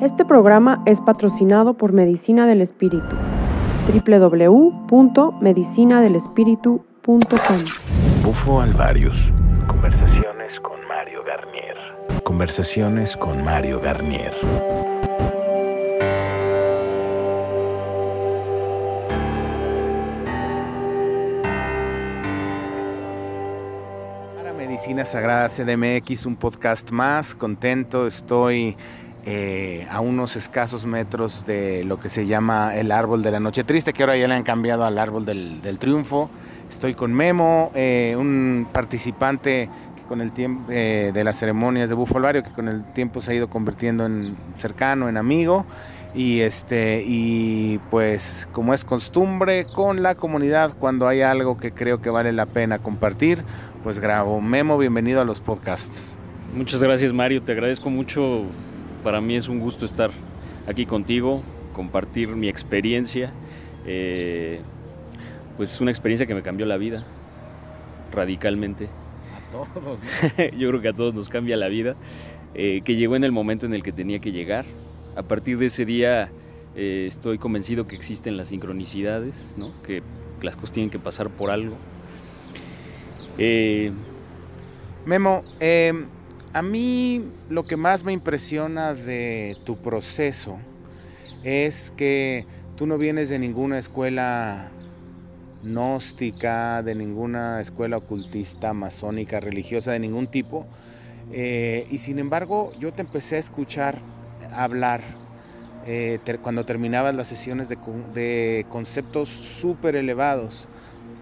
Este programa es patrocinado por Medicina del Espíritu. www.medicinadelespíritu.com Bufo Alvarius. Conversaciones con Mario Garnier. Conversaciones con Mario Garnier. Para Medicina Sagrada CDMX, un podcast más. Contento, estoy eh, a unos escasos metros de lo que se llama el árbol de la noche triste, que ahora ya le han cambiado al árbol del, triunfo. Estoy con Memo, eh, un participante con el tiempo eh, de las ceremonias de Bufo Alvario, que con el tiempo se ha ido convirtiendo en cercano, en amigo. Y este, y pues como es costumbre con la comunidad, cuando hay algo que creo que vale la pena compartir, pues grabo. Memo, bienvenido a los podcasts. Muchas gracias Mario, te agradezco mucho. Para mí es un gusto estar aquí contigo, compartir mi experiencia. Eh, pues es una experiencia que me cambió la vida radicalmente. A todos. Yo creo que a todos nos cambia la vida, eh, que llegó en el momento en el que tenía que llegar. A partir de ese día eh, estoy convencido que existen las sincronicidades, ¿no? que las cosas tienen que pasar por algo. Eh, Memo, eh, a mí lo que más me impresiona de tu proceso es que tú no vienes de ninguna escuela gnóstica, de ninguna escuela ocultista, masónica, religiosa, de ningún tipo. eh, y sin embargo, yo te empecé a escuchar hablar eh, cuando terminabas las sesiones de, con- de conceptos súper elevados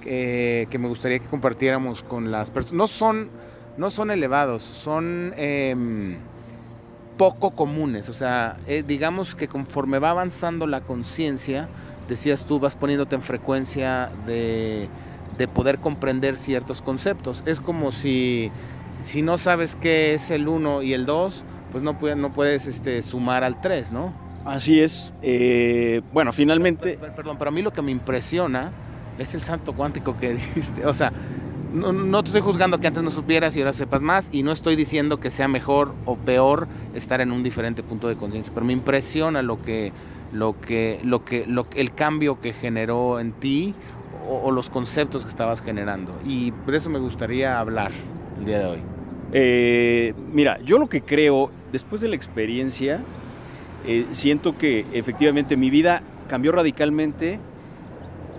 que, que me gustaría que compartiéramos con las personas. No son, no son elevados, son em, poco comunes. O sea, eh, digamos que conforme va avanzando la conciencia, decías tú, vas poniéndote en frecuencia de, de poder comprender ciertos conceptos. Es como si, si no sabes qué es el 1 y el 2, pues no, puede- no puedes este, sumar al 3, ¿no? así es. Eh, bueno, finalmente... Per- Perdón, pero a mí lo que me impresiona es el salto cuántico que dijiste. O sea, no, no te estoy juzgando que antes no supieras y ahora sepas más, y no estoy diciendo que sea mejor o peor estar en un diferente punto de conciencia, pero me impresiona lo que, lo que, lo que, el cambio que generó en ti o, o los conceptos que estabas generando. Y de eso me gustaría hablar el día de hoy. Eh, mira, yo lo que creo, después de la experiencia, eh, siento que efectivamente mi vida cambió radicalmente.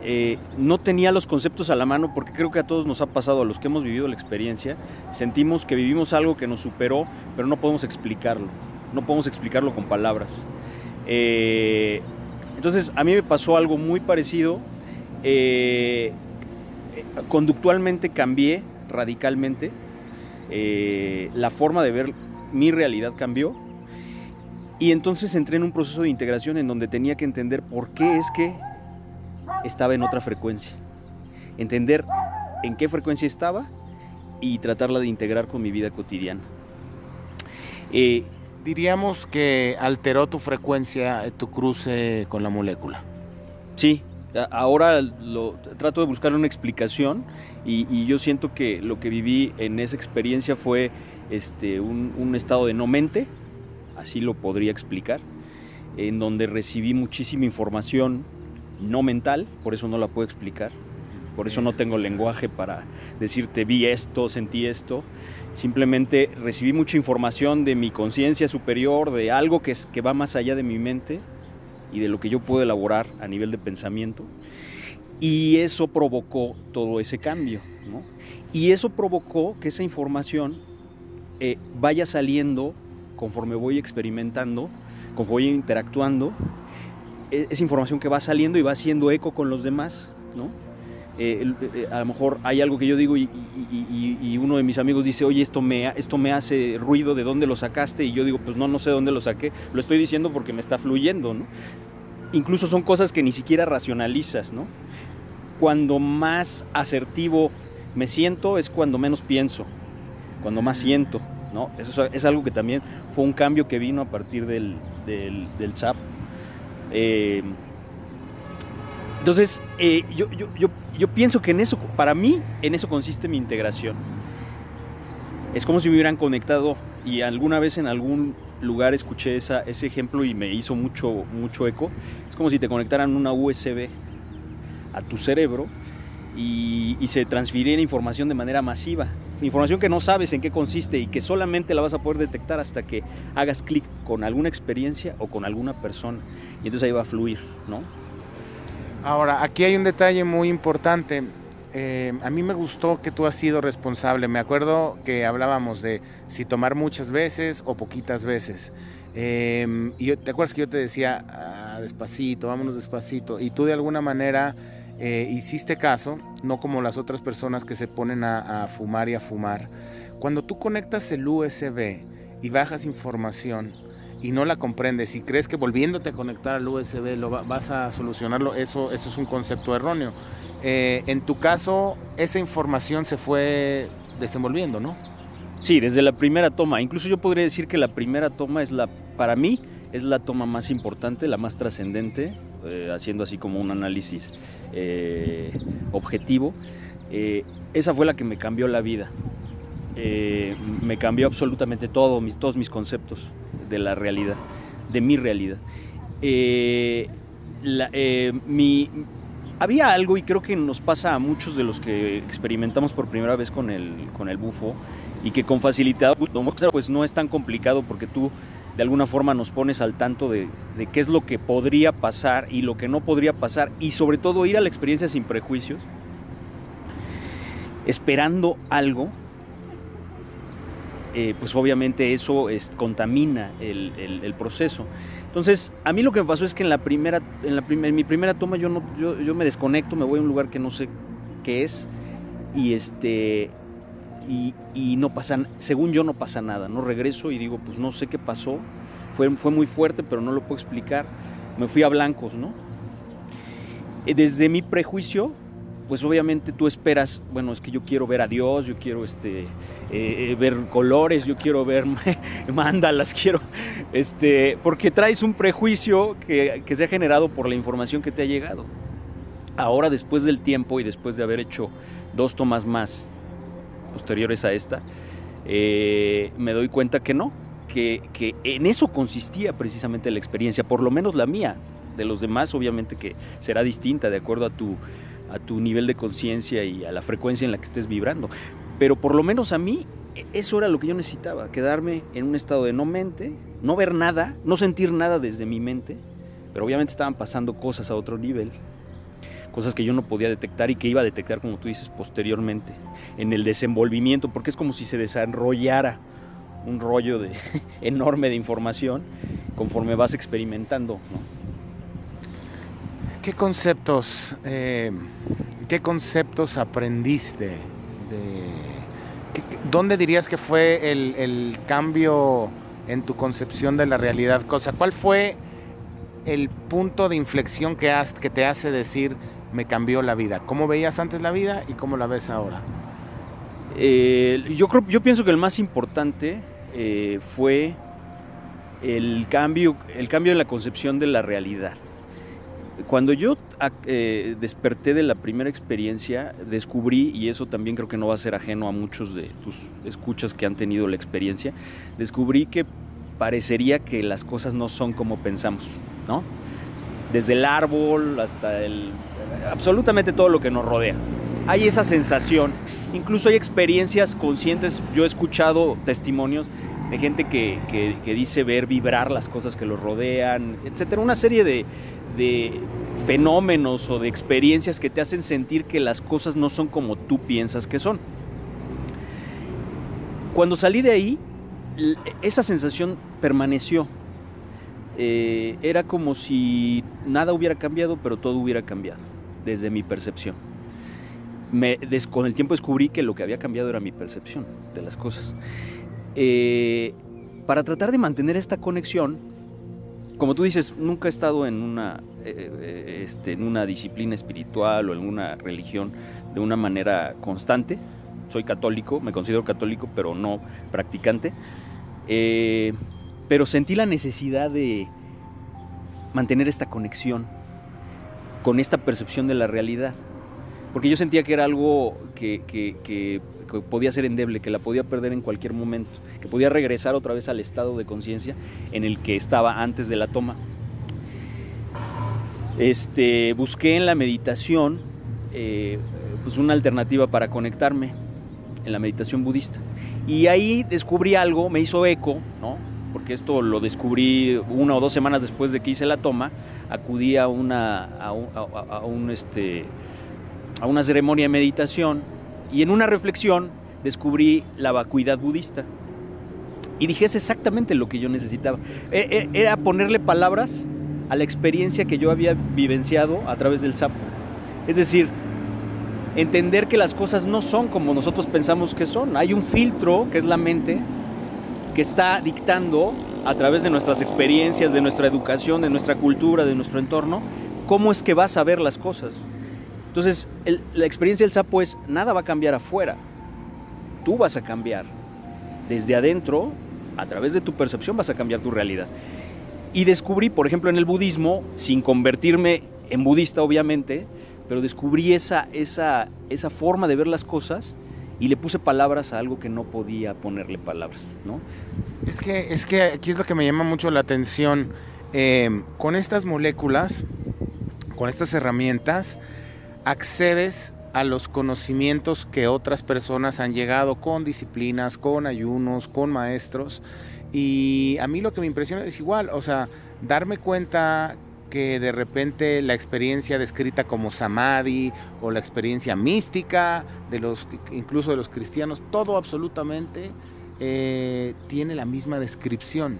Eh, no tenía los conceptos a la mano porque creo que a todos nos ha pasado, a los que hemos vivido la experiencia, sentimos que vivimos algo que nos superó, pero no podemos explicarlo, no podemos explicarlo con palabras. Eh, entonces a mí me pasó algo muy parecido. Eh, conductualmente cambié radicalmente. La forma de ver mi realidad cambió. Y entonces entré en un proceso de integración en donde tenía que entender por qué es que estaba en otra frecuencia. Entender en qué frecuencia estaba y tratarla de integrar con mi vida cotidiana. Eh, Diríamos que alteró tu frecuencia, eh, tu cruce con la molécula. Sí, ahora lo, trato de buscar una explicación y, y yo siento que lo que viví en esa experiencia fue este, un, un estado de no mente, así lo podría explicar, en donde recibí muchísima información no mental, por eso no la puedo explicar, por eso no tengo lenguaje para decirte vi esto, sentí esto, simplemente recibí mucha información de mi conciencia superior, de algo que, es, que va más allá de mi mente y de lo que yo puedo elaborar a nivel de pensamiento. Y eso provocó todo ese cambio. ¿no? Y eso provocó que esa información eh, vaya saliendo conforme voy experimentando, conforme voy interactuando. E- Es información que va saliendo y va haciendo eco con los demás. ¿no? Eh, eh, a lo mejor hay algo que yo digo y, y- y- y uno de mis amigos dice, oye, esto me, esto me hace ruido, ¿de dónde lo sacaste? Y yo digo, pues no, no sé dónde lo saqué, lo estoy diciendo porque me está fluyendo, ¿no? Incluso son cosas que ni siquiera racionalizas, ¿no? Cuando más asertivo me siento es cuando menos pienso, cuando más siento, ¿no? Eso es, es algo que también fue un cambio que vino a partir del, del, del SAP. Eh, entonces, eh, yo, pienso que en eso, para mí, en eso consiste mi integración. Es como si me hubieran conectado y alguna vez en algún lugar escuché ese ejemplo y me hizo mucho, mucho eco. Es como si te conectaran una USB a tu cerebro y, y se transfiriera información de manera masiva. Información que no sabes en qué consiste y que solamente la vas a poder detectar hasta que hagas clic con alguna experiencia o con alguna persona. Y entonces ahí va a fluir, ¿no? Ahora, aquí hay un detalle muy importante. Eh, a mí me gustó que tú has sido responsable. Me acuerdo que hablábamos de si tomar muchas veces o poquitas veces. Eh, y te acuerdas que yo te decía, ah, despacito, vámonos despacito. Y tú de alguna manera eh, hiciste caso, no como las otras personas que se ponen a, fumar y a fumar. Cuando tú conectas el USB y bajas información, y no la comprendes y crees que volviéndote a conectar al USB lo va, vas a solucionarlo, eso, eso es un concepto erróneo. Eh, en tu caso, esa información se fue desenvolviendo, ¿no? Sí, desde la primera toma. Incluso yo podría decir que la primera toma es la, para mí, es la toma más importante, la más trascendente, eh, haciendo así como un análisis eh, objetivo. Eh, esa fue la que me cambió la vida. Me cambió absolutamente todo, mis, todos mis conceptos de la realidad, de mi realidad. Había algo, y creo que nos pasa a muchos de los que experimentamos por primera vez con el, con el bufo, y que con facilidad, pues no es tan complicado porque tú de alguna forma nos pones al tanto de, de qué es lo que podría pasar y lo que no podría pasar, y sobre todo ir a la experiencia sin prejuicios, esperando algo eh, pues obviamente eso es, contamina el, proceso. Entonces, a mí lo que me pasó es que en la primera, en, la en mi primera toma yo, no, yo, yo, me desconecto, me voy a un lugar que no sé qué es y este y, y, no pasa, según yo no pasa nada, no regreso y digo, pues no sé qué pasó, fue, fue muy fuerte, pero no lo puedo explicar. Me fui a blancos, ¿no? Eh, desde mi prejuicio, pues obviamente tú esperas, bueno, es que yo quiero ver a Dios, yo quiero este, eh, ver colores, yo quiero ver mándalas, quiero, este, porque traes un prejuicio que, que, se ha generado por la información que te ha llegado. Ahora, después del tiempo y después de haber hecho dos tomas más posteriores a esta, eh, me doy cuenta que no, que, que en eso consistía precisamente la experiencia, por lo menos la mía. De los demás, obviamente que será distinta de acuerdo a tu, a tu nivel de conciencia y a la frecuencia en la que estés vibrando. Pero por lo menos a mí eso era lo que yo necesitaba, quedarme en un estado de no mente, no ver nada, no sentir nada desde mi mente, pero obviamente estaban pasando cosas a otro nivel, cosas que yo no podía detectar y que iba a detectar, como tú dices, posteriormente, en el desenvolvimiento, porque es como si se desarrollara un rollo de, enorme de información conforme vas experimentando. ¿Qué conceptos, eh, qué conceptos aprendiste? De, ¿qué, ¿Dónde dirías que fue el, el, cambio en tu concepción de la realidad? O sea, ¿cuál fue el punto de inflexión que, has, que te hace decir me cambió la vida? ¿Cómo veías antes la vida y cómo la ves ahora? Eh, yo, creo, yo pienso que el más importante eh, fue el cambio, el cambio en la concepción de la realidad cuando yo eh, desperté de la primera experiencia, descubrí, y eso también creo que no va a ser ajeno a muchos de tus escuchas que han tenido la experiencia, descubrí que parecería que las cosas no son como pensamos, ¿no? Desde el árbol hasta el... absolutamente todo lo que nos rodea. Hay esa sensación, incluso hay experiencias conscientes, yo he escuchado testimonios de gente que, que, dice ver vibrar las cosas que los rodean, etcétera, una serie de, de fenómenos o de experiencias que te hacen sentir que las cosas no son como tú piensas que son. Cuando salí de ahí, esa sensación permaneció. Eh, era como si nada hubiera cambiado, pero todo hubiera cambiado, desde mi percepción. Me, des, con el tiempo descubrí que lo que había cambiado era mi percepción de las cosas. Eh, para tratar de mantener esta conexión, como tú dices, nunca he estado en una, eh, este, en una disciplina espiritual o en una religión de una manera constante. Soy católico, me considero católico, pero no practicante. Eh, pero sentí la necesidad de mantener esta conexión con esta percepción de la realidad. Porque yo sentía que era algo que, podía ser endeble, que la podía perder en cualquier momento, que podía regresar otra vez al estado de conciencia en el que estaba antes de la toma. Este, busqué en la meditación eh, pues una alternativa para conectarme en la meditación budista. Y ahí descubrí algo, me hizo eco, ¿no? Porque esto lo descubrí una o dos semanas después de que hice la toma, acudí a una, a un, este, a una ceremonia de meditación y en una reflexión descubrí la vacuidad budista. Y dije, es exactamente lo que yo necesitaba. E, e, era ponerle palabras a la experiencia que yo había vivenciado a través del sapo. Es decir, entender que las cosas no son como nosotros pensamos que son. Hay un filtro, que es la mente, que está dictando a través de nuestras experiencias, de nuestra educación, de nuestra cultura, de nuestro entorno, cómo es que vas a ver las cosas. Entonces, la experiencia del sapo es, nada va a cambiar afuera, tú vas a cambiar. Desde adentro, a través de tu percepción, vas a cambiar tu realidad. Y descubrí, por ejemplo, en el budismo, sin convertirme en budista, obviamente, pero descubrí esa, esa, esa forma de ver las cosas y le puse palabras a algo que no podía ponerle palabras, ¿no? Es que, es que aquí es lo que me llama mucho la atención. Eh, con estas moléculas, con estas herramientas, accedes a los conocimientos que otras personas han llegado con disciplinas, con ayunos, con maestros. Y a mí lo que me impresiona es igual, o sea, darme cuenta que de repente la experiencia descrita como samadhi o la experiencia mística de los incluso de los cristianos todo absolutamente eh, tiene la misma descripción.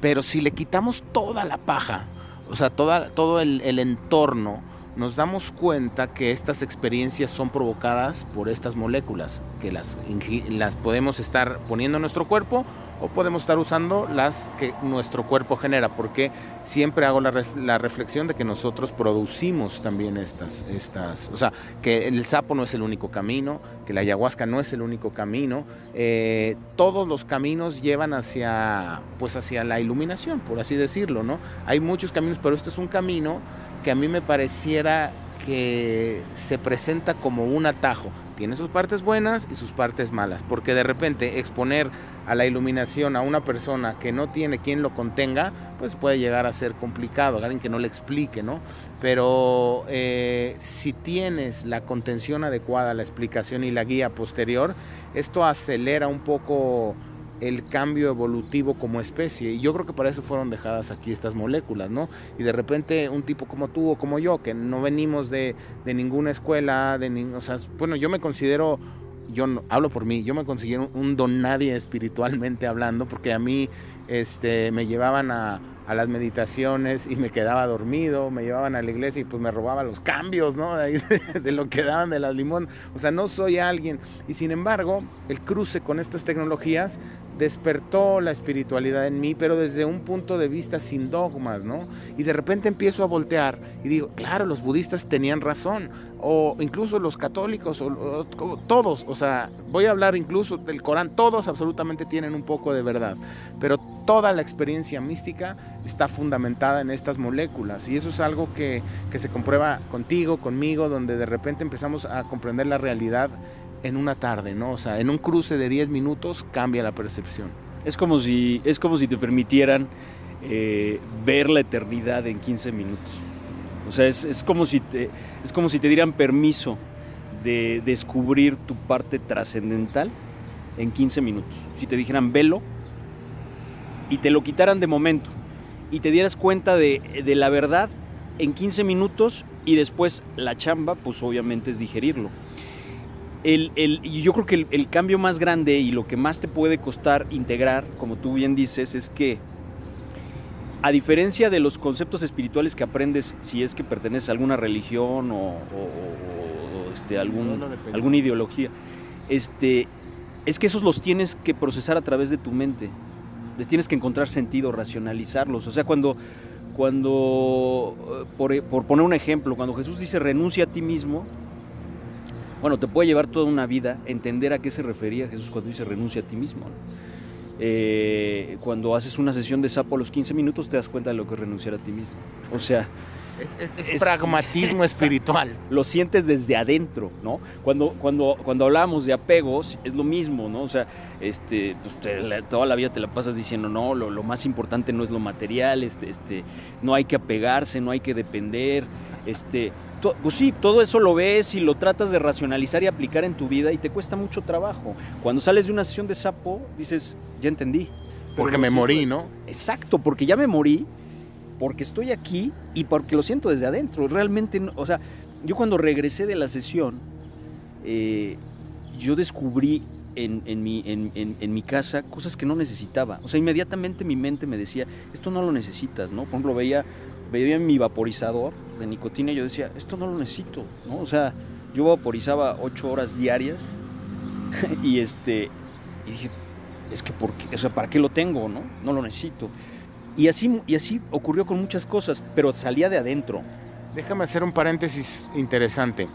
Pero si le quitamos toda la paja o sea toda, todo el, entorno nos damos cuenta que estas experiencias son provocadas por estas moléculas, que las, las podemos estar poniendo en nuestro cuerpo o podemos estar usando las que nuestro cuerpo genera, porque siempre hago la, la, reflexión de que nosotros producimos también estas, estas, o sea, que el sapo no es el único camino, que la ayahuasca no es el único camino, eh, todos los caminos llevan hacia, pues hacia la iluminación, por así decirlo, ¿no? Hay muchos caminos, pero este es un camino que a mí me pareciera que se presenta como un atajo. Tiene sus partes buenas y sus partes malas, porque de repente exponer a la iluminación a una persona que no tiene quien lo contenga, pues puede llegar a ser complicado, alguien que no le explique, ¿no? Pero eh, si tienes la contención adecuada, la explicación y la guía posterior, esto acelera un poco el cambio evolutivo como especie. Y yo creo que para eso fueron dejadas aquí estas moléculas, ¿no? Y de repente un tipo como tú o como yo, que no venimos de, ninguna escuela, de o sea, bueno, yo me considero, yo no, hablo por mí, yo me considero un don nadie espiritualmente hablando, porque a mí este, me llevaban a, a las meditaciones y me quedaba dormido, me llevaban a la iglesia y pues me robaba los cambios, ¿no? De, de, lo que daban de las limón. O sea, no soy alguien. Y sin embargo, el cruce con estas tecnologías despertó la espiritualidad en mí, pero desde un punto de vista sin dogmas, ¿no? Y de repente empiezo a voltear y digo, claro, los budistas tenían razón, o incluso los católicos, o, todos, o sea, voy a hablar incluso del Corán, todos absolutamente tienen un poco de verdad, pero toda la experiencia mística está fundamentada en estas moléculas y eso es algo que, que se comprueba contigo, conmigo, donde de repente empezamos a comprender la realidad en una tarde, ¿no? O sea, en un cruce de 10 minutos cambia la percepción. Es como si, es como si te permitieran eh, ver la eternidad en 15 minutos. O sea, es, es, como si te, es como si te dieran permiso de descubrir tu parte trascendental en 15 minutos. Si te dijeran velo y te lo quitaran de momento y te dieras cuenta de, de la verdad en 15 minutos y después la chamba, pues obviamente es digerirlo. El, el, yo creo que el, el, cambio más grande y lo que más te puede costar integrar, como tú bien dices, es que a diferencia de los conceptos espirituales que aprendes si es que perteneces a alguna religión o, o, o este, algún, alguna ideología, este, es que esos los tienes que procesar a través de tu mente. Les tienes que encontrar sentido, racionalizarlos. O sea, cuando, cuando por, por poner un ejemplo, cuando Jesús dice renuncia a ti mismo, bueno, te puede llevar toda una vida entender a qué se refería Jesús cuando dice renuncia a ti mismo. ¿no? Eh, cuando haces una sesión de sapo a los 15 minutos te das cuenta de lo que es renunciar a ti mismo. O sea, Es, pragmatismo espiritual. Lo sientes desde adentro, ¿no? Cuando, cuando, cuando hablamos de apegos, es lo mismo, ¿no? O sea, este, pues, toda la vida te la pasas diciendo, no, lo, lo, más importante no es lo material, este, este, no hay que apegarse, no hay que depender, este, pues sí, todo eso lo ves y lo tratas de racionalizar y aplicar en tu vida y te cuesta mucho trabajo. Cuando sales de una sesión de sapo, dices, ya entendí. Porque me morí, ¿no? Exacto, porque ya me morí, porque estoy aquí y porque lo siento desde adentro. Realmente, o sea, yo cuando regresé de la sesión, eh, yo descubrí en, mi, en, mi, casa cosas que no necesitaba. O sea, inmediatamente mi mente me decía, esto no lo necesitas, ¿no? Por ejemplo, veía veía mi vaporizador de nicotina y yo decía, esto no lo necesito, ¿no? O sea, yo vaporizaba ocho horas diarias y este, y dije, es que, ¿por qué? O sea, ¿para qué lo tengo, no? No lo necesito. Y así, y así ocurrió con muchas cosas, pero salía de adentro. Déjame hacer un paréntesis interesante.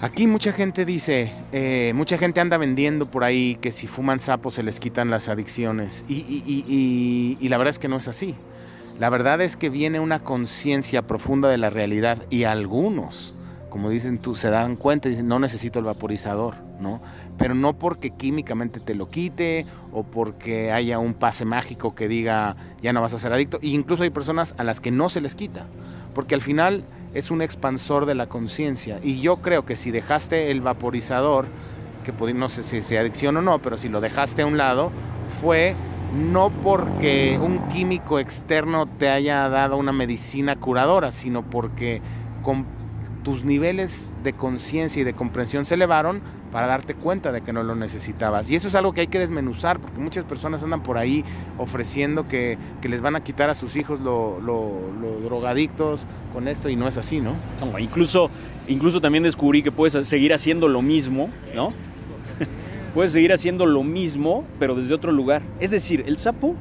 Aquí mucha gente dice, eh, mucha gente anda vendiendo por ahí que si fuman sapos se les quitan las adicciones. Y, y, y la verdad es que no es así. La verdad es que viene una conciencia profunda de la realidad y algunos, como dicen tú, se dan cuenta y dicen, no necesito el vaporizador, ¿no? Pero no porque químicamente te lo quite o porque haya un pase mágico que diga, ya no vas a ser adicto. E incluso hay personas a las que no se les quita, porque al final es un expansor de la conciencia. Y yo creo que si dejaste el vaporizador, que no sé si es adicción o no, pero si lo dejaste a un lado, fue no porque un químico externo te haya dado una medicina curadora, sino porque con tus niveles de conciencia y de comprensión se elevaron para darte cuenta de que no lo necesitabas. Y eso es algo que hay que desmenuzar, porque muchas personas andan por ahí ofreciendo que, les van a quitar a sus hijos los drogadictos con esto y no es así, ¿no? no incluso, incluso también descubrí que puedes seguir haciendo lo mismo, ¿no? Puedes seguir haciendo lo mismo, pero desde otro lugar. Es decir, el sapo,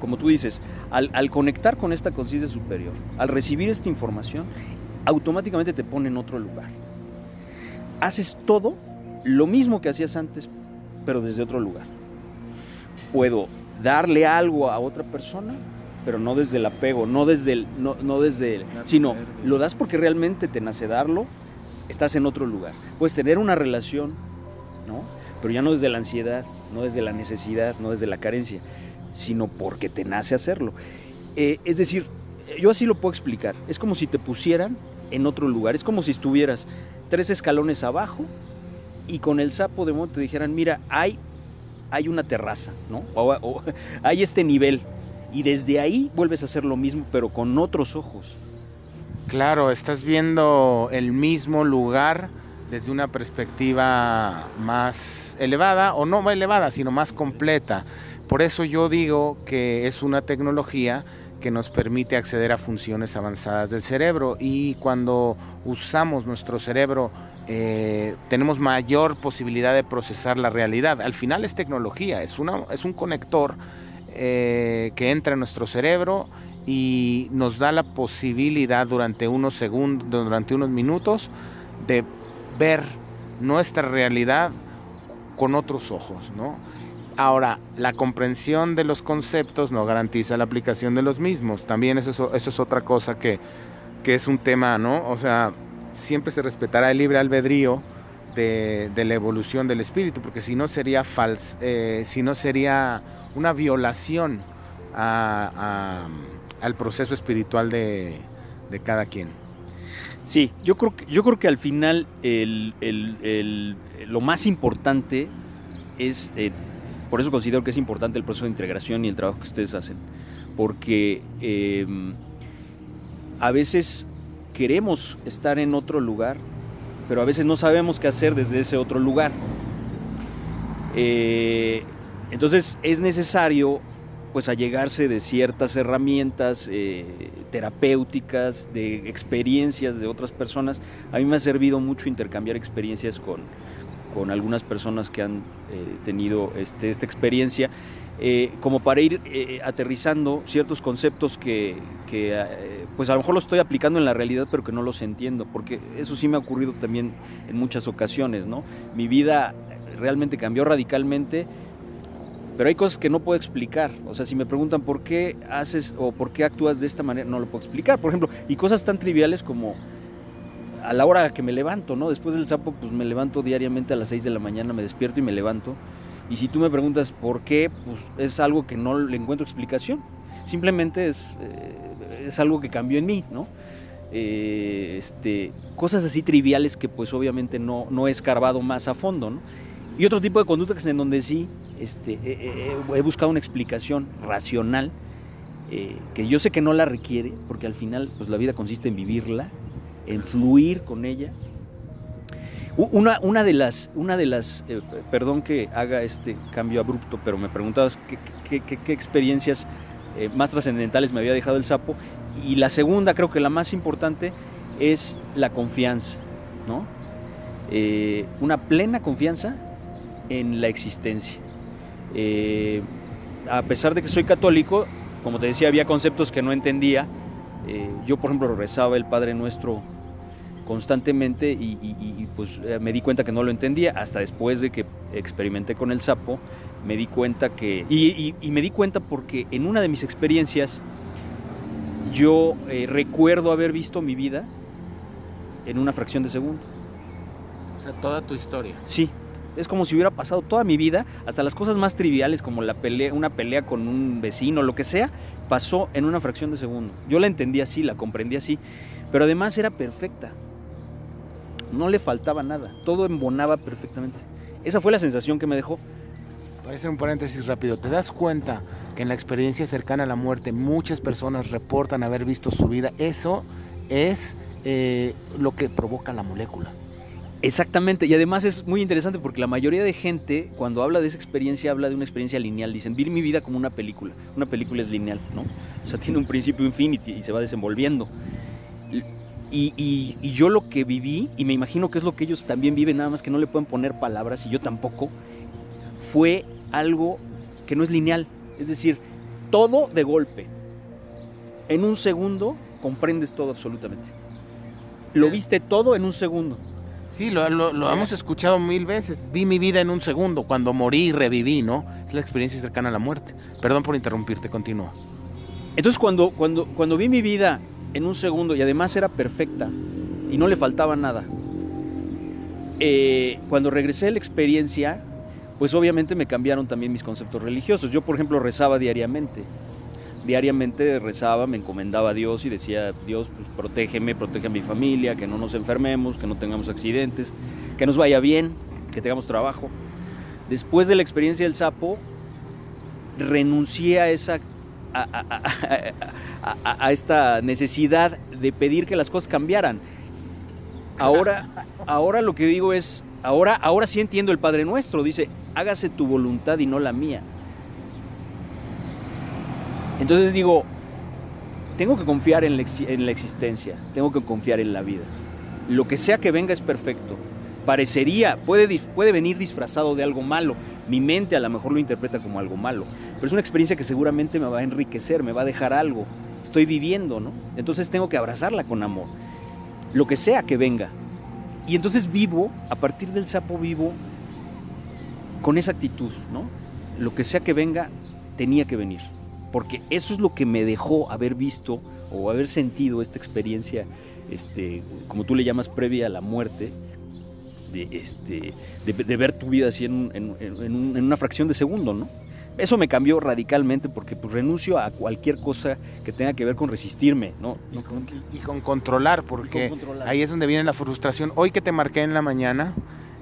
como tú dices, al, conectar con esta conciencia superior, al recibir esta información, automáticamente te pone en otro lugar. Haces todo lo mismo que hacías antes, pero desde otro lugar. Puedo darle algo a otra persona, pero no desde el apego, no desde el, no, no desde el, sino lo das porque realmente te nace darlo, estás en otro lugar. Puedes tener una relación, ¿no? Pero ya no desde la ansiedad, no desde la necesidad, no desde la carencia, sino porque te nace hacerlo. Eh, es decir, yo así lo puedo explicar. Es como si te pusieran en otro lugar, es como si estuvieras tres escalones abajo y con el sapo de monte te dijeran, mira, hay, hay una terraza, ¿no? O, hay este nivel. Y desde ahí vuelves a hacer lo mismo, pero con otros ojos. Claro, estás viendo el mismo lugar desde una perspectiva más elevada, o no elevada, sino más completa. Por eso yo digo que es una tecnología que nos permite acceder a funciones avanzadas del cerebro y cuando usamos nuestro cerebro eh, tenemos mayor posibilidad de procesar la realidad. Al final es tecnología, es, una, es un conector eh, que entra en nuestro cerebro y nos da la posibilidad durante unos segundos, durante unos minutos, de ver nuestra realidad con otros ojos, ¿no? Ahora, la comprensión de los conceptos no garantiza la aplicación de los mismos. También eso es, otra cosa que, es un tema, ¿no? O sea, siempre se respetará el libre albedrío de, la evolución del espíritu, porque si no sería fals, eh, si no sería una violación al proceso espiritual de cada quien. Sí, yo creo que, yo creo que al final lo más importante es, eh, por eso considero que es importante el proceso de integración y el trabajo que ustedes hacen, porque em, a veces queremos estar en otro lugar, pero a veces no sabemos qué hacer desde ese otro lugar. Eh, entonces es necesario pues allegarse de ciertas herramientas eh, terapéuticas, de experiencias de otras personas. A mí me ha servido mucho intercambiar experiencias con, con algunas personas que han eh, tenido este, esta experiencia, eh, como para ir aterrizando ciertos conceptos que, que pues a lo mejor los estoy aplicando en la realidad, pero que no los entiendo, porque eso sí me ha ocurrido también en muchas ocasiones, ¿no? Mi vida realmente cambió radicalmente Pero hay cosas que no puedo explicar. O sea, si me preguntan por qué haces o por qué actúas de esta manera, no lo puedo explicar. Por ejemplo, y cosas tan triviales como a la hora que me levanto, ¿no? Después del sapo, pues me levanto diariamente a las 6 de la mañana, me despierto y me levanto. Y si tú me preguntas por qué, pues es algo que no le encuentro explicación. Simplemente es, eh, es algo que cambió en mí, ¿no? Eh, este, cosas así triviales que pues obviamente no, no he escarbado más a fondo, ¿no? Y otro tipo de conductas en donde sí este, he buscado una explicación racional, eh, que yo sé que no la requiere, porque al final pues la vida consiste en vivirla, en fluir con ella. Una, una de las, una de las eh, perdón que haga este cambio abrupto, pero me preguntabas qué, experiencias eh, más trascendentales me había dejado el sapo. Y la segunda, creo que la más importante, es la confianza, ¿no? una plena confianza en la existencia. Eh, a pesar de que soy católico, como te decía, había conceptos que no entendía. Eh, yo, por ejemplo, rezaba el Padre Nuestro constantemente y, pues eh, me di cuenta que no lo entendía hasta después de que experimenté con el sapo me di cuenta que y, me di cuenta porque en una de mis experiencias yo recuerdo haber visto mi vida en una fracción de segundo o sea toda tu historia sí es como si hubiera pasado toda mi vida, hasta las cosas más triviales como la pelea, una pelea con un vecino, lo que sea, pasó en una fracción de segundo. Yo la entendí así, la comprendí así, pero además era perfecta. No le faltaba nada, todo embonaba perfectamente. Esa fue la sensación que me dejó. Parece un paréntesis rápido. ¿Te das cuenta que en la experiencia cercana a la muerte muchas personas reportan haber visto su vida? Eso es eh, lo que provoca la molécula. Exactamente, y además es muy interesante porque la mayoría de gente cuando habla de esa experiencia habla de una experiencia lineal, dicen, vi mi vida como una película, una película es lineal, ¿no? O sea, tiene un principio infinito y se va desenvolviendo. Y, yo lo que viví, y me imagino que es lo que ellos también viven, nada más que no le pueden poner palabras, y yo tampoco, fue algo que no es lineal, es decir, todo de golpe. En un segundo comprendes todo absolutamente. Lo viste todo en un segundo. Sí, lo, hemos escuchado mil veces. Vi mi vida en un segundo, cuando morí y reviví, ¿no? Es la experiencia cercana a la muerte. Perdón por interrumpirte, continúa. Entonces cuando, cuando, cuando vi mi vida en un segundo y además era perfecta y no le faltaba nada, eh, cuando regresé a la experiencia, pues obviamente me cambiaron también mis conceptos religiosos. Yo, por ejemplo, rezaba diariamente diariamente rezaba, me encomendaba a Dios y decía, Dios, pues, protégeme, protege a mi familia, que no nos enfermemos, que no tengamos accidentes, que nos vaya bien, que tengamos trabajo. Después de la experiencia del sapo, renuncié a esa a, esta necesidad de pedir que las cosas cambiaran. Ahora, ahora lo que digo es, ahora, ahora sí entiendo el Padre Nuestro, dice, hágase tu voluntad y no la mía. Entonces digo, tengo que confiar en la, existencia, tengo que confiar en la vida. Lo que sea que venga es perfecto. Parecería, puede, puede venir disfrazado de algo malo. Mi mente a lo mejor lo interpreta como algo malo. Pero es una experiencia que seguramente me va a enriquecer, me va a dejar algo. Estoy viviendo, ¿no? Entonces tengo que abrazarla con amor. Lo que sea que venga. Y entonces vivo, a partir del sapo vivo con esa actitud, ¿no? Lo que sea que venga, tenía que venir porque eso es lo que me dejó haber visto o haber sentido esta experiencia, este, como tú le llamas, previa a la muerte, de, este, de, ver tu vida así en, una fracción de segundo, ¿no? Eso me cambió radicalmente porque pues, renuncio a cualquier cosa que tenga que ver con resistirme, ¿no? Y, con, controlar, porque ahí es donde viene la frustración. Hoy que te marqué en la mañana,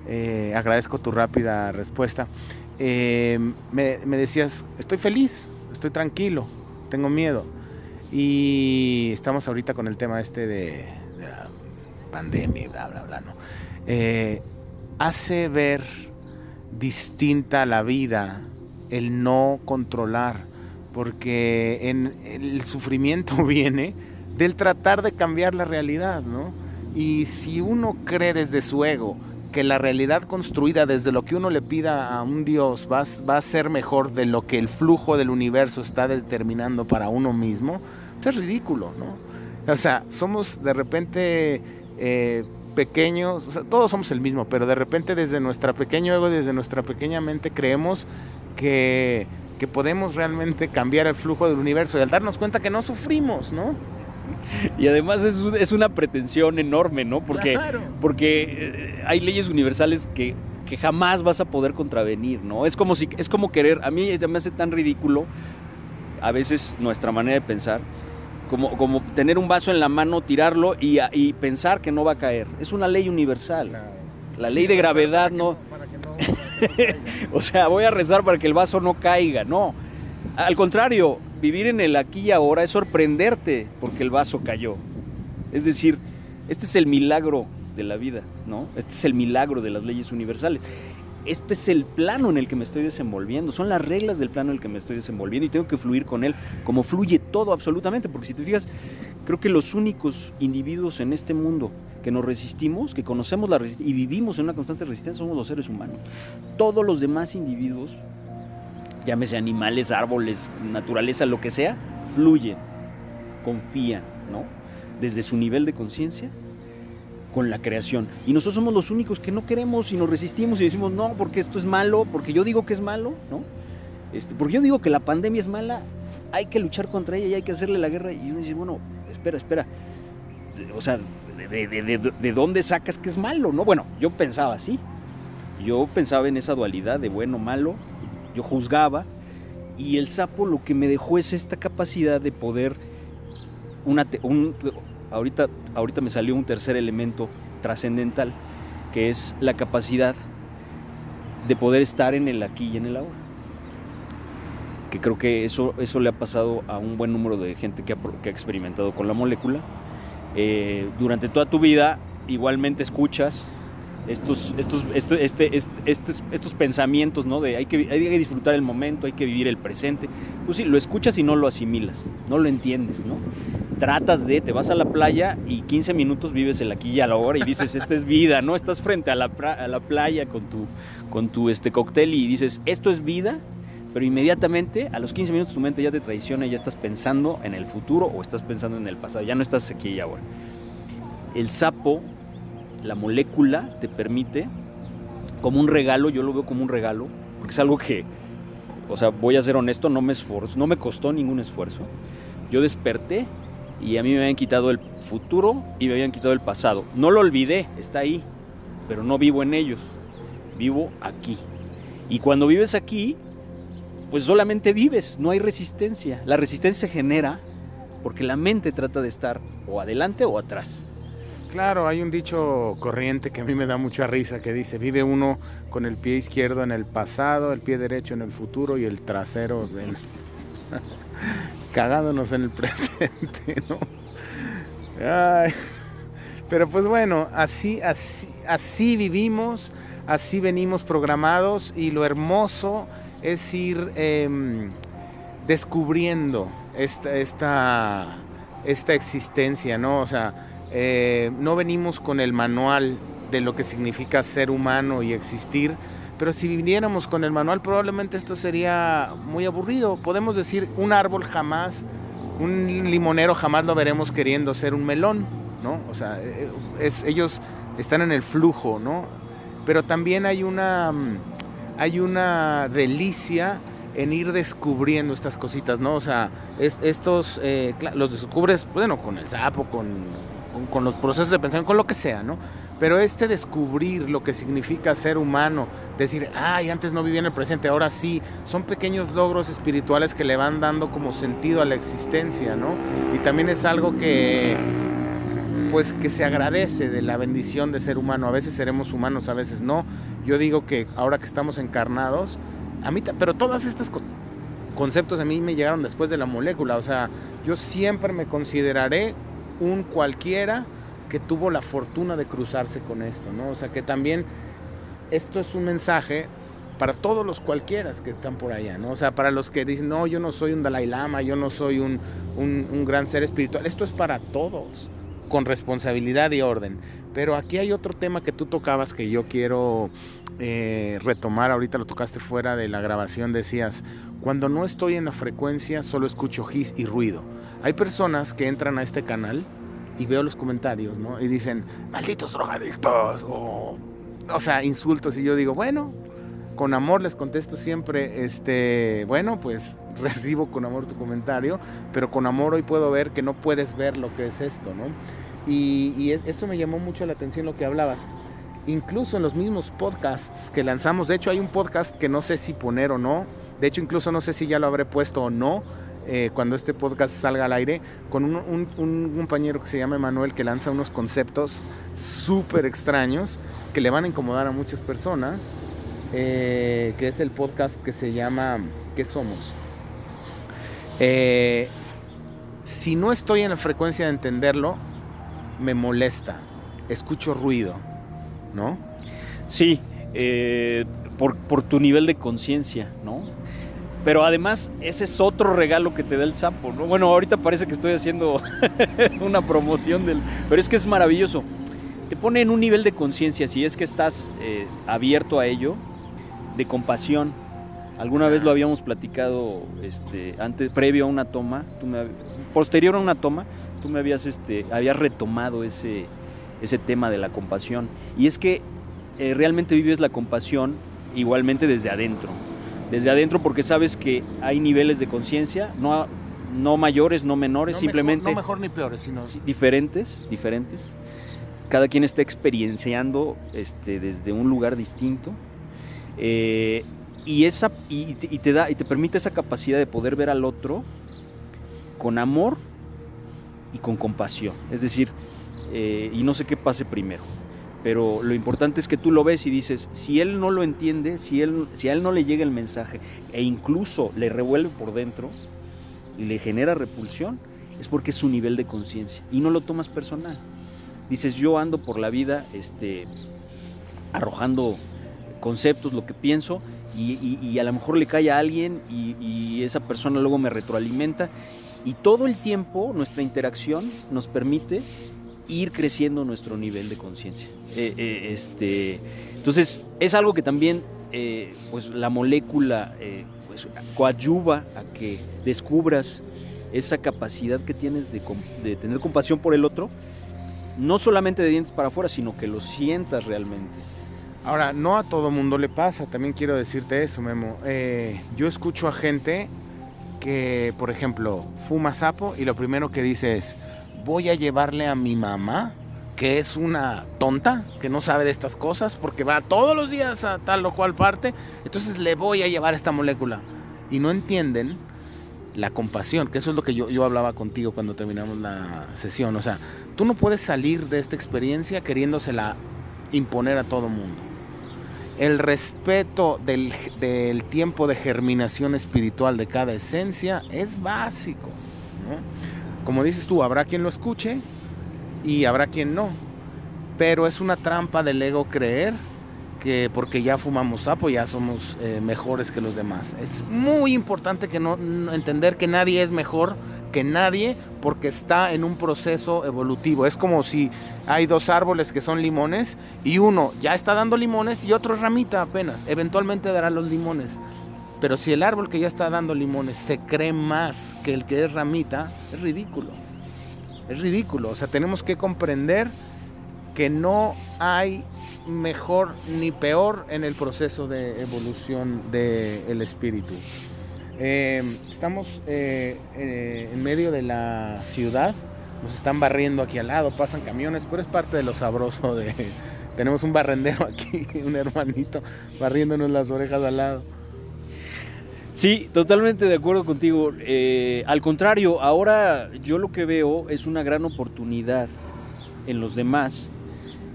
eh, agradezco tu rápida respuesta, eh, me, me decías, estoy feliz, estoy tranquilo, tengo miedo. Y estamos ahorita con el tema este de, la pandemia, bla, bla, bla, ¿no? Eh, hace ver distinta la vida el no controlar, porque el sufrimiento viene del tratar de cambiar la realidad, ¿no? Y si uno cree desde su ego que la realidad construida desde lo que uno le pida a un Dios va, va a ser mejor de lo que el flujo del universo está determinando para uno mismo, pues es ridículo, ¿no? O sea, somos de repente eh, pequeños, o sea, todos somos el mismo, pero de repente desde nuestra pequeño ego, desde nuestra pequeña mente creemos que, que podemos realmente cambiar el flujo del universo y al darnos cuenta que no sufrimos, ¿no? Y además es, es una pretensión enorme, ¿no? Porque, Claro. porque eh, hay leyes universales que, que jamás vas a poder contravenir, ¿no? Es como, si, es como querer, a mí me hace tan ridículo a veces nuestra manera de pensar, como, como tener un vaso en la mano, tirarlo y, y pensar que no va a caer. Es una ley universal. La ley de gravedad no... O sea, voy a rezar para que el vaso no caiga. No. Al contrario, vivir en el aquí y ahora es sorprenderte porque el vaso cayó. Es decir, este es el milagro de la vida, ¿no? Este es el milagro de las leyes universales. Este es el plano en el que me estoy desenvolviendo, son las reglas del plano en el que me estoy desenvolviendo y tengo que fluir con él, como fluye todo absolutamente, porque si te fijas, creo que los únicos individuos en este mundo que nos resistimos, que conocemos la resistencia y vivimos en una constante resistencia somos los seres humanos. Todos los demás individuos, llámese animales, árboles, naturaleza, lo que sea, fluyen, confían, ¿no? Desde su nivel de conciencia con la creación. Y nosotros somos los únicos que no queremos y nos resistimos y decimos, no, porque esto es malo, porque yo digo que es malo, ¿no? Este, porque yo digo que la pandemia es mala, hay que luchar contra ella y hay que hacerle la guerra. Y uno dice, bueno, espera, espera. O sea, ¿de, de- de- de dónde sacas que es malo, no? Bueno, yo pensaba así. Yo pensaba en esa dualidad de bueno, malo. Yo juzgaba. Y el sapo lo que me dejó es esta capacidad de poder una ahorita, ahorita me salió un tercer elemento trascendental, que es la capacidad de poder estar en el aquí y en el ahora. Que creo que eso, eso le ha pasado a un buen número de gente que ha, que ha experimentado con la molécula. Eh, durante toda tu vida, igualmente escuchas estos, estos, esto- este, este- estos, pensamientos, ¿no? De hay que, hay que disfrutar el momento, hay que vivir el presente. Pues sí, lo escuchas y no lo asimilas, no lo entiendes, ¿no? tratas de, te vas a la playa y 15 minutos vives el aquí y a la hora y dices, esta es vida, ¿no? Estás frente a la, a la playa con tu, con tu este, cóctel y dices, esto es vida, pero inmediatamente a los 15 minutos tu mente ya te traiciona y ya estás pensando en el futuro o estás pensando en el pasado, ya no estás aquí y ahora. El sapo, la molécula, te permite, como un regalo, yo lo veo como un regalo, porque es algo que, o sea, voy a ser honesto, no me esfuerzo, no me costó ningún esfuerzo. Yo desperté y a mí me habían quitado el futuro y me habían quitado el pasado. No lo olvidé, está ahí, pero no vivo en ellos, vivo aquí. Y cuando vives aquí, pues solamente vives, no hay resistencia. La resistencia se genera porque la mente trata de estar o adelante o atrás. Claro, hay un dicho corriente que a mí me da mucha risa que dice, vive uno con el pie izquierdo en el pasado, el pie derecho en el futuro y el trasero cagándonos en el presente, ¿no? Ay, pero pues bueno, así, así, así vivimos, así venimos programados y lo hermoso es ir em, descubriendo esta, esta, esta existencia, ¿no? O sea, eh, no venimos con el manual de lo que significa ser humano y existir, pero si viniéramos con el manual probablemente esto sería muy aburrido. Podemos decir, un árbol jamás, un limonero jamás lo veremos queriendo ser un melón, ¿no? O sea, eh, es, ellos están en el flujo, ¿no? Pero también hay una, mm, hay una delicia en ir descubriendo estas cositas, ¿no? O sea, es- estos eh, los descubres, bueno, con el sapo, con, con, los procesos de pensamiento, con lo que sea, ¿no? Pero este descubrir lo que significa ser humano, decir, ay, antes no vivía en el presente, ahora sí, son pequeños logros espirituales que le van dando como sentido a la existencia, ¿no? Y también es algo que, pues, que se agradece de la bendición de ser humano. A veces seremos humanos, a veces no. Yo digo que ahora que estamos encarnados, a mí, pero todas estas co- conceptos a mí me llegaron después de la molécula, o sea, yo siempre me consideraré un cualquiera que tuvo la fortuna de cruzarse con esto, ¿no? O sea, que también esto es un mensaje para todos los cualquieras que están por allá, ¿no? O sea, para los que dicen, no, yo no soy un Dalai Lama, yo no soy un, un- un gran ser espiritual, esto es para todos, con responsabilidad y orden. Pero aquí hay otro tema que tú tocabas que yo quiero eh, retomar, ahorita lo tocaste fuera de la grabación, decías, cuando no estoy en la frecuencia solo escucho gis y ruido. Hay personas que entran a este canal y veo los comentarios, ¿no? Y dicen, malditos drogadictos, o, o sea, insultos, y yo digo, bueno, con amor les contesto siempre, este, bueno, pues recibo con amor tu comentario, pero con amor hoy puedo ver que no puedes ver lo que es esto, ¿no? Y, e, eso me llamó mucho la atención lo que hablabas. Incluso en los mismos podcasts que lanzamos, de hecho hay un podcast que no sé si poner o no, de hecho incluso no sé si ya lo habré puesto o no, eh, cuando este podcast salga al aire, con un, un, compañero que se llama Emanuel que lanza unos conceptos súper extraños que le van a incomodar a muchas personas, eh, que es el podcast que se llama ¿Qué somos? Eh, si no estoy en la frecuencia de entenderlo, me molesta, escucho ruido, ¿no? Sí, por, por, tu nivel de conciencia, ¿no? Pero además, ese es otro regalo que te da el sapo, ¿no? Bueno, ahorita parece que estoy haciendo una promoción del... Pero es que es maravilloso. Te pone en un nivel de conciencia, si es que estás eh, abierto a ello, de compasión. Alguna vez lo habíamos platicado este, antes, previo a una toma, tú me, posterior a una toma, tú me habías, este, habías retomado ese, ese tema de la compasión. Y es que eh, realmente vives la compasión igualmente desde adentro desde adentro porque sabes que hay niveles de conciencia, no, no mayores, no menores, simplemente... no mejor ni peores, sino... Diferentes, diferentes. Cada quien está experienciando este, desde un lugar distinto. Eh, y, esa, y, te da, y te permite esa capacidad de poder ver al otro con amor y con compasión. Es decir, eh, y no sé qué pase primero pero lo importante es que tú lo ves y dices, si él no lo entiende, si, él, si a él no le llega el mensaje e incluso le revuelve por dentro y le genera repulsión, es porque es su nivel de conciencia y no lo tomas personal. Dices, yo ando por la vida este, arrojando conceptos, lo que pienso, y, a lo mejor le cae a alguien y, esa persona luego me retroalimenta. Y todo el tiempo nuestra interacción nos permite ir creciendo nuestro nivel de conciencia. Eh, eh, este, entonces, es algo que también eh, pues, la molécula pues, coadyuva a que descubras esa capacidad que tienes de, de, tener compasión por el otro, no solamente de dientes para afuera, sino que lo sientas realmente. Ahora, no a todo mundo le pasa, también quiero decirte eso, Memo. yo escucho a gente que, por ejemplo, fuma sapo y lo primero que dice es, voy a llevarle a mi mamá, que es una tonta, que no sabe de estas cosas, porque va todos los días a tal o cual parte, entonces le voy a llevar esta molécula. Y no entienden la compasión, que eso es lo que yo, yo hablaba contigo cuando terminamos la sesión. O sea, tú no puedes salir de esta experiencia queriéndosela imponer a todo mundo. El respeto del, tiempo de germinación espiritual de cada esencia es básico. Como dices tú, habrá quien lo escuche y habrá quien no. Pero es una trampa del ego creer que porque ya fumamos sapo ya somos eh, mejores que los demás. Es muy importante que no, entender que nadie es mejor que nadie porque está en un proceso evolutivo. Es como si hay dos árboles que son limones y uno ya está dando limones y otro ramita apenas. Eventualmente dará los limones. Pero si el árbol que ya está dando limones se cree más que el que es ramita, es ridículo. Es ridículo. O sea, tenemos que comprender que no hay mejor ni peor en el proceso de evolución del espíritu. Eh, estamos eh, eh, en medio de la ciudad, nos están barriendo aquí al lado, pasan camiones, pero es parte de lo sabroso de... Tenemos un barrendero aquí, un hermanito, barriéndonos las orejas al lado. Sí, totalmente de acuerdo contigo. Al contrario, ahora yo lo que veo es una gran oportunidad en los demás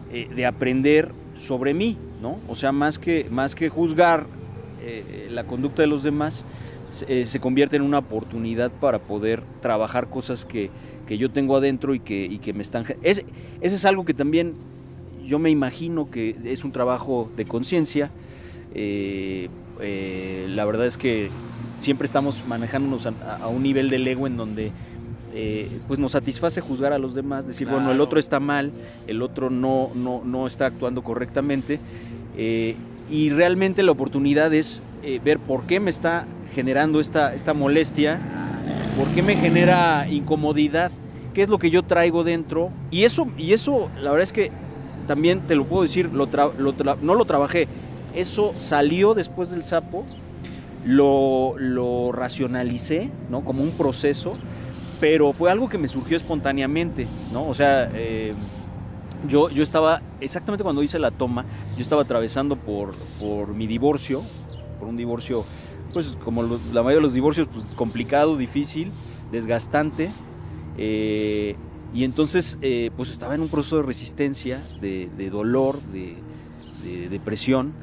de aprender sobre mí, ¿no? O sea, más que, más que juzgar la conducta de los demás, se, convierte en una oportunidad para poder trabajar cosas que, yo tengo adentro y que, y que me están... Es, ese es algo que también yo me imagino que es un trabajo de conciencia. Eh, la verdad es que siempre estamos manejándonos a, un nivel del ego en donde eh, pues nos satisface juzgar a los demás, decir, bueno, el otro está mal, el otro no, no, no está actuando correctamente. Eh, y realmente la oportunidad es ver por qué me está generando esta, esta molestia, por qué me genera incomodidad, qué es lo que yo traigo dentro. Y eso, y eso la verdad es que también te lo puedo decir, lo no lo trabajé, Eso salió después del sapo, lo, lo racionalicé, ¿no? Como un proceso, pero fue algo que me surgió espontáneamente, ¿no? O sea, eh, yo, yo estaba, exactamente cuando hice la toma, yo estaba atravesando por, por mi divorcio, por un divorcio, pues como lo- la mayoría de los divorcios, pues complicado, difícil, desgastante. eh, y entonces, eh, pues estaba en un proceso de resistencia, de, de dolor, de, de depresión.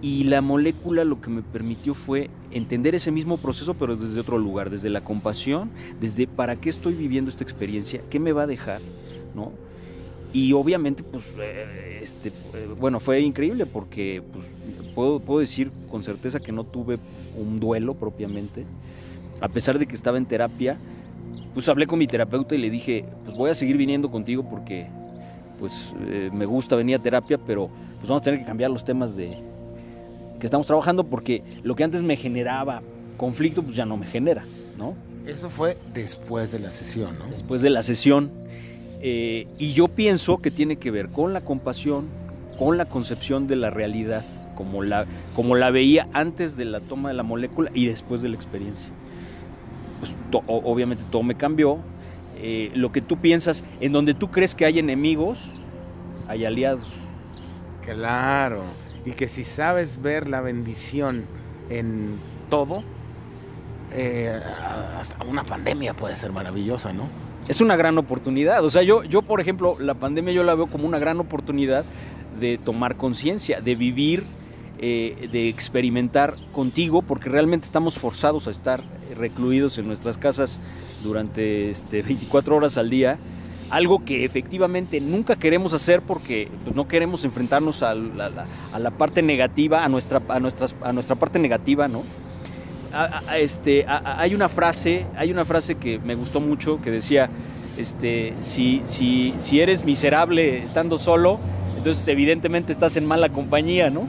Y la molécula lo que me permitió fue entender ese mismo proceso, pero desde otro lugar, desde la compasión, desde para qué estoy viviendo esta experiencia, qué me va a dejar, ¿no? Y obviamente, pues, eh, este, eh, bueno, fue increíble porque pues, puedo, puedo decir con certeza que no tuve un duelo propiamente, a pesar de que estaba en terapia, pues hablé con mi terapeuta y le dije, pues voy a seguir viniendo contigo porque, pues, eh, me gusta venir a terapia, pero pues vamos a tener que cambiar los temas de que estamos trabajando porque lo que antes me generaba conflicto, pues ya no me genera, ¿no? Eso fue después de la sesión, ¿no? después de la sesión. Eh, y yo pienso que tiene que ver con la compasión, con la concepción de la realidad, como la, como la veía antes de la toma de la molécula y después de la experiencia. Pues obviamente todo me cambió. Eh, lo que tú piensas, en donde tú crees que hay enemigos, hay aliados. Claro. Y que si sabes ver la bendición en todo, eh, hasta una pandemia puede ser maravillosa, ¿no? Es una gran oportunidad. O sea, yo, yo, por ejemplo, la pandemia yo la veo como una gran oportunidad de tomar conciencia, de vivir, eh, de experimentar contigo, porque realmente estamos forzados a estar recluidos en nuestras casas durante este, 24 horas al día. Algo que efectivamente nunca queremos hacer porque pues, no queremos enfrentarnos a la- a la parte negativa, a nuestra, a, nuestras, a nuestra parte negativa, ¿no? A- a- este, hay una frase, hay una frase que me gustó mucho que decía, este, si, si, si eres miserable estando solo, entonces evidentemente estás en mala compañía, ¿no?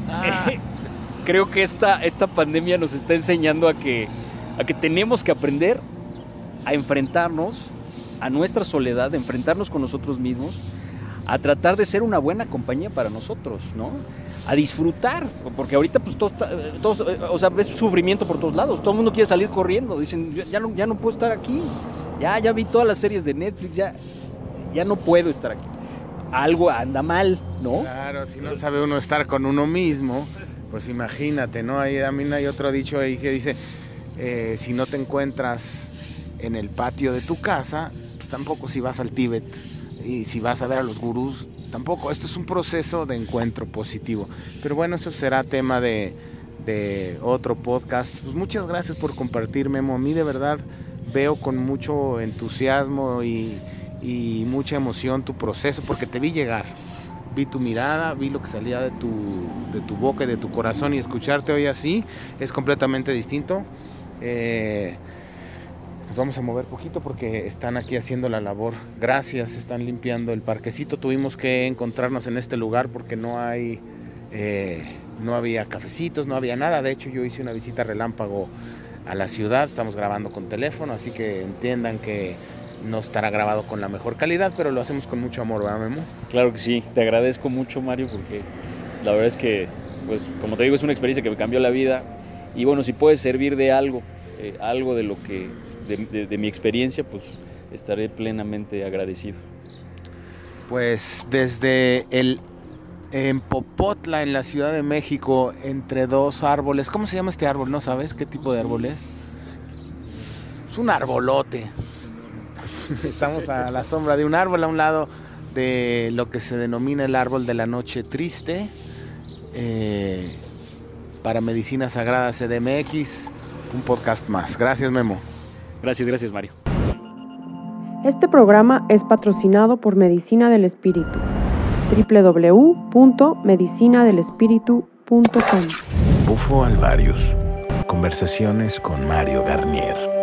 Creo que esta, esta pandemia nos está enseñando a que, a que tenemos que aprender a enfrentarnos a nuestra soledad, a enfrentarnos con nosotros mismos, a tratar de ser una buena compañía para nosotros, ¿no? a disfrutar, porque ahorita pues todo, está- eh, todos, eh, o sea, ves sufrimiento por todos lados, todo el mundo quiere salir corriendo, dicen, "Yo ya no, ya no puedo estar aquí, ya, ya vi todas las series de Netflix, ya, ya no puedo estar aquí. Algo anda mal, ¿no? Claro, si no sabe uno estar con uno mismo, pues imagínate, ¿no? Ahí también hay otro dicho ahí que dice, eh, si no te encuentras en el patio de tu casa, pues tampoco si vas al Tíbet y si vas a ver a los gurús, tampoco. Esto es un proceso de encuentro positivo. Pero bueno, eso será tema de, de otro podcast. Pues muchas gracias por compartir, Memo. A mí de verdad veo con mucho entusiasmo y, y mucha emoción tu proceso porque te vi llegar vi tu mirada, vi lo que salía de tu, de tu boca y de tu corazón y escucharte hoy así es completamente distinto. Eh, nos vamos a mover poquito porque están aquí haciendo la labor. Gracias, están limpiando el parquecito. Tuvimos que encontrarnos en este lugar porque no hay, eh, no había cafecitos, no había nada. De hecho, yo hice una visita relámpago a la ciudad. Estamos grabando con teléfono, así que entiendan que no estará grabado con la mejor calidad, pero lo hacemos con mucho amor, ¿verdad, Memo? Claro que sí, te agradezco mucho Mario porque la verdad es que, pues como te digo, es una experiencia que me cambió la vida y bueno, si puedes servir de algo, eh, algo de lo que, de, mi experiencia, pues estaré plenamente agradecido. Pues desde el en Popotla, en la Ciudad de México, entre dos árboles. ¿Cómo se llama este árbol? ¿No sabes qué tipo de árbol es? Es un arbolote. Estamos a la sombra de un árbol a un lado de lo que se denomina el árbol de la noche triste. eh, para Medicina Sagrada CDMX, un podcast más. Gracias, Memo. Gracias, gracias Mario. Este programa es patrocinado por Medicina del Espíritu. www.medicinadelespíritu.com Bufo Alvarius. Conversaciones con Mario Garnier.